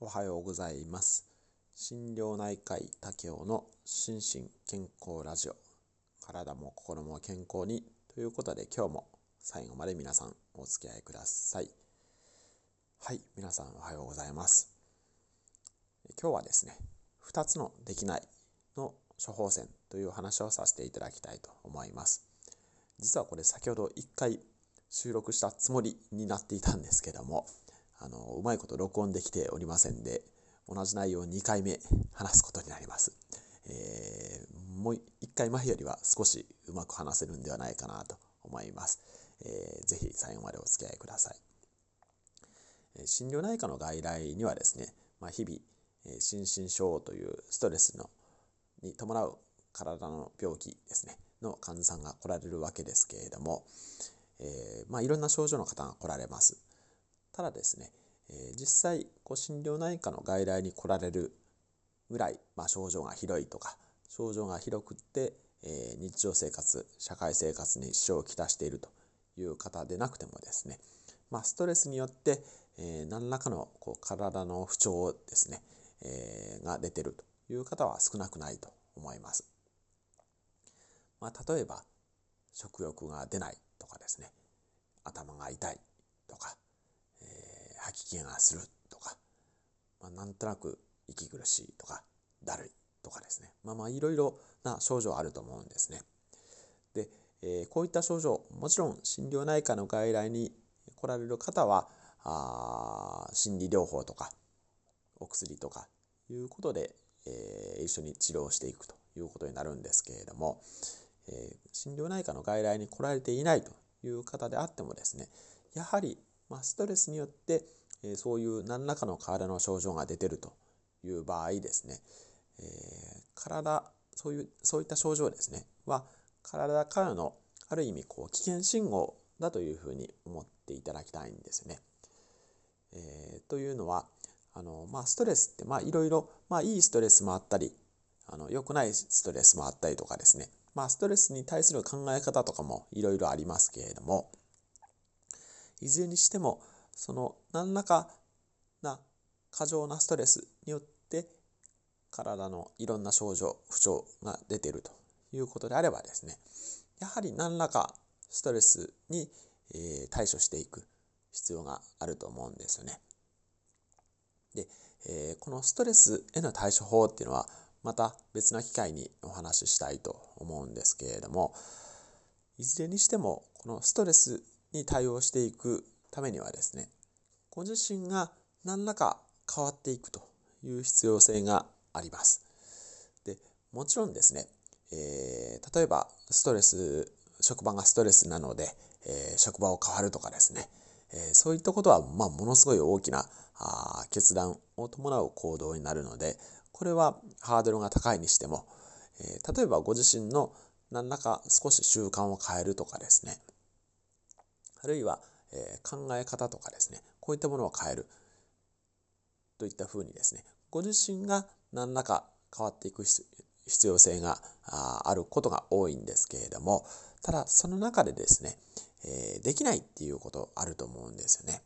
おはようございます。心療内科医竹雄の心身健康ラジオ。体も心も健康にということで今日も最後まで皆さんお付き合いください。はい、皆さんおはようございます。今日はですね、2つのできないの処方箋という話をさせていただきたいと思います。実はこれ先ほど1回収録したつもりになっていたんですけども、あのうまいこと録音できておりませんで同じ内容を2回目話すことになります、えー、もう1回前よりは少しうまく話せるんではないかなと思います、えー、ぜひ最後までお付き合いください、え、心療内科の外来にはですね、まあ、日々、え、心身症というストレスのに伴う体の病気ですねの患者さんが来られるわけですけれども、えーまあ、いろんな症状の方が来られます。ただですね、え、実際こう心療内科の外来に来られるぐらい、まあ、症状がひどいとか症状がひどくって、えー、日常生活社会生活に支障をきたしているという方でなくてもですね、まあ、ストレスによって、えー、何らかのこう体の不調ですね、えー、が出てるという方は少なくないと思います。まあ、例えば食欲が出ないとかですね頭が痛いとか吐き気がするとか、まあ、なんとなく息苦しいとかだるいとかですねまあまあいろいろな症状あると思うんですね。で、えー、こういった症状もちろん心療内科の外来に来られる方はあ心理療法とかお薬とかいうことで、えー、一緒に治療していくということになるんですけれども、えー、心療内科の外来に来られていないという方であってもですねやはりまあ、ストレスによって、え、そういう何らかの体の症状が出てるという場合ですね、え、体そういうそういった症状ですね。は体からのある意味こう危険信号だというふうに思っていただきたいんですね。えー、というのはあの、まあ、ストレスっていろいろ、いいストレスもあったりあの良くないストレスもあったりとかですね、まあ、ストレスに対する考え方とかもいろいろありますけれどもいずれにしてもその何らかな過剰なストレスによって体のいろんな症状不調が出ているということであればですねやはり何らかストレスに、え、対処していく必要があると思うんですよね。で、え、このストレスへの対処法っていうのはまた別の機会にお話ししたいと思うんですけれどもいずれにしてもこのストレスに対応していくためにはですねご自身が何らか変わっていくという必要性があります。でもちろんですね、えー、例えばストレス職場がストレスなので、えー、職場を変わるとかですね、えー、そういったことは、まあ、ものすごい大きなあ決断を伴う行動になるのでこれはハードルが高いにしても、え例えばご自身の何らか少し習慣を変えるとかですねあるいは、えー、考え方とかですね、こういったものを変えるといったふうにですね、ご自身が何らか変わっていく必要性があることが多いんですけれども、ただその中でですね、えー、できないっていうことあると思うんですよね。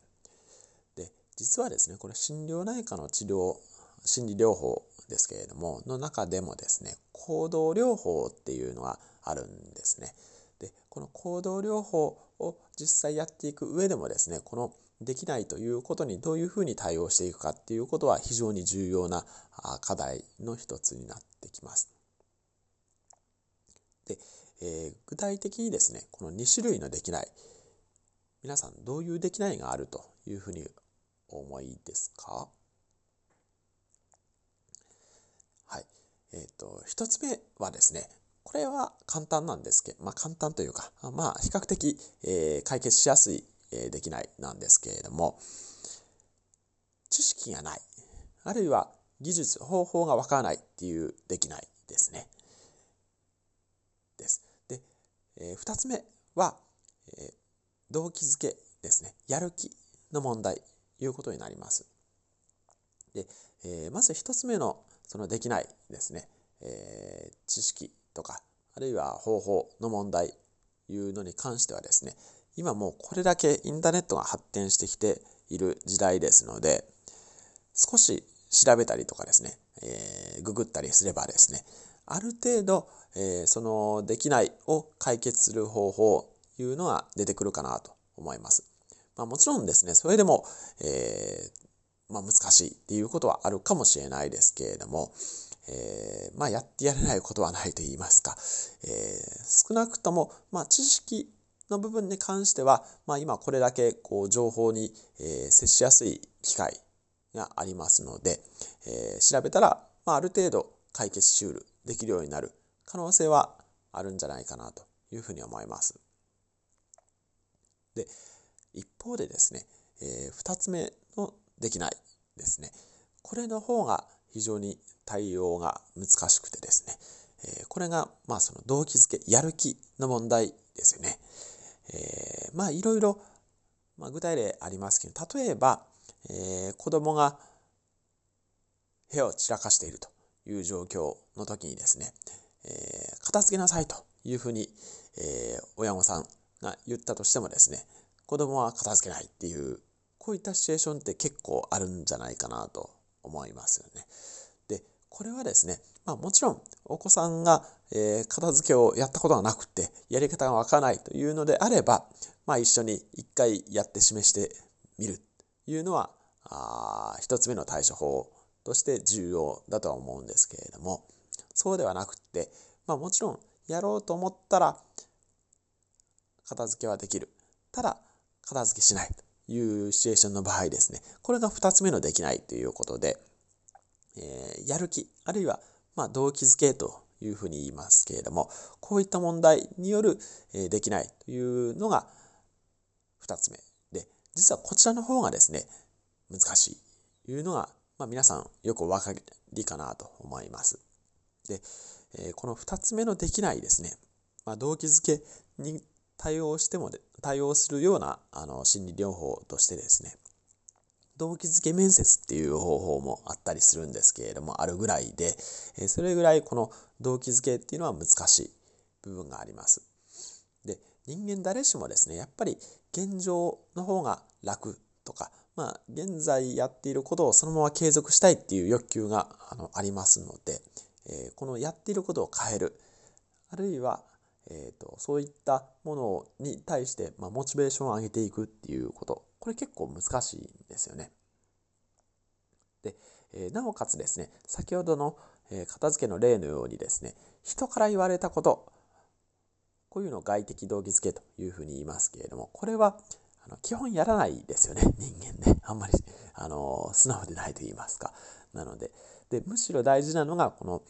で、実はですね、これ心療内科の治療、心理療法ですけれども、の中でもですね、行動療法っていうのがあるんですね。でこの行動療法を実際やっていく上でもですねこのできないということにどういうふうに対応していくかっていうことは非常に重要な課題の一つになってきます。で、えー、具体的にですねこの2種類のできない皆さんどういうできないがあるというふうに思いですか？はい。えっ、ー、と、一つ目はですね、これは簡単なんですけど、まあ簡単というか、まあ比較的、えー、解決しやすい、えー、できないなんですけれども、知識がない、あるいは技術、方法がわからないっていうできないですね。です。で、えー、二つ目は、えー、動機づけですね。やる気の問題、いうことになります。で、えー、まず一つ目のそのできないですね、えー、知識とか、あるいは方法の問題いうのに関してはですね、今もうこれだけインターネットが発展してきている時代ですので、少し調べたりとかですね、えー、ググったりすればですね、ある程度、えー、そのできないを解決する方法いうのが出てくるかなと思います。まあ、もちろんですね、それでも、えー、まあ、難しいっていうことはあるかもしれないですけれども、えー、まあ、やってやれないことはないと言いますか、えー、少なくとも、まあ、知識の部分に関しては、まあ、今これだけこう情報に、えー、接しやすい機会がありますので、えー、調べたら、まあ、ある程度解決しうる、できるようになる可能性はあるんじゃないかなというふうに思います。で、一方でですね、えー、2つ目のできないですね。これの方が非常に対応が難しくてですね、え、これが、まあその動機づけ、やる気の問題ですよね。えー、まあいろいろ、ま、具体例ありますけど、例えば、えー、子供が部屋を散らかしているという状況の時にですね、えー、片付けなさいというふうに、えー、親御さんが言ったとしてもですね、子供は片付けないっていう、こういったシチュエーションって結構あるんじゃないかなと思いますよね。これはですね、まあもちろんお子さんが、えー、片付けをやったことがなくて、やり方がわからないというのであれば、まあ一緒に一回やって示してみるというのは、あ一つ目の対処法として重要だとは思うんですけれども、そうではなくって、まあもちろんやろうと思ったら、片付けはできる。ただ、片付けしないというシチュエーションの場合ですね、これが2つ目のできないということで、えー、やる気、あるいは、まあ、動機づけというふうに言いますけれども、こういった問題による、えー、できないというのが2つ目で、実はこちらの方がですね、難しいというのが、まあ、皆さんよくお分かりかなと思います。で、えー、この2つ目のできないですね、まあ、動機づけに対応しても、対応するようなあの心理療法としてですね、動機づけ面接っていう方法もあったりするんですけれども、あるぐらいで、それぐらいこの動機づけっていうのは難しい部分があります。で、人間誰しもですね、やっぱり現状の方が楽とか、まあ、現在やっていることをそのまま継続したいっていう欲求があのありますので、え、このやっていることを変える、あるいはえーと、そういったものに対して、まあ、モチベーションを上げていくっていうことこれ結構難しいんですよね。で、え、なおかつですね先ほどの、え、片付けの例のようにですね人から言われたことこういうのを外的動機づけというふうに言いますけれどもこれはあの基本やらないですよね 人間ね。あんまりあの素直でないと言いますか。なのででむしろ大事なのがこの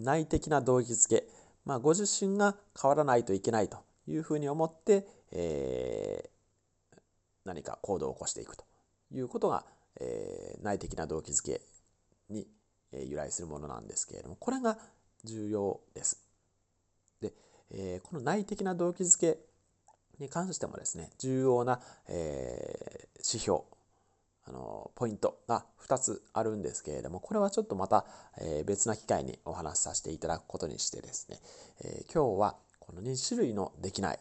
内的な動機づけ。まあ、ご自身が変わらないといけないというふうに思って、えー、何か行動を起こしていくということが、えー、内的な動機づけに、由来するものなんですけれどもこれが重要です。で、えー、この内的な動機づけに関してもですね重要な、えー、指標あのポイントが2つあるんですけれどもこれはちょっとまた、え別な機会にお話しさせていただくことにしてですね、え今日はこの2種類のできない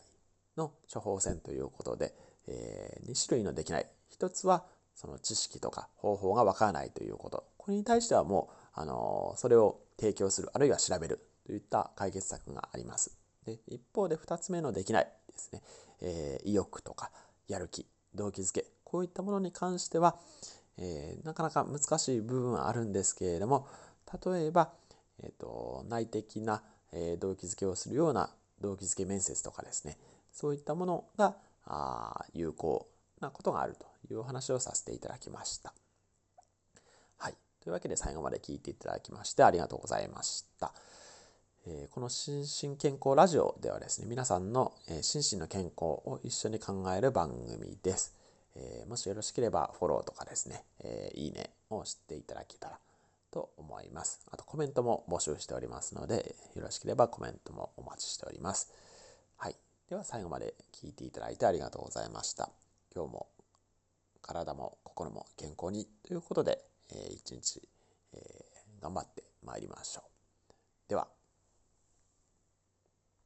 の処方箋ということで、え2種類のできない。1つはその知識とか方法がわからないということ。これに対してはもう、あのそれを提供するあるいは調べるといった解決策があります。で一方で2つ目のできないですね、え意欲とかやる気動機づけ。こういったものに関しては、えー、なかなか難しい部分はあるんですけれども例えば、えーと、内的な、えー、動機づけをするような動機づけ面接とかですね。そういったものがあ有効なことがあるというお話をさせていただきました。はい。というわけで最後まで聞いていただきましてありがとうございました。えこの心身健康ラジオではですね、皆さんの、え心身の健康を一緒に考える番組です。えー、もしよろしければフォローとかですね、え、いいねをしていただけたらと思います。あとコメントも募集しておりますので、よろしければコメントもお待ちしております。はい。では最後まで聞いていただいてありがとうございました。今日も体も心も健康にということで、えー、一日、えー、頑張ってまいりましょう。では。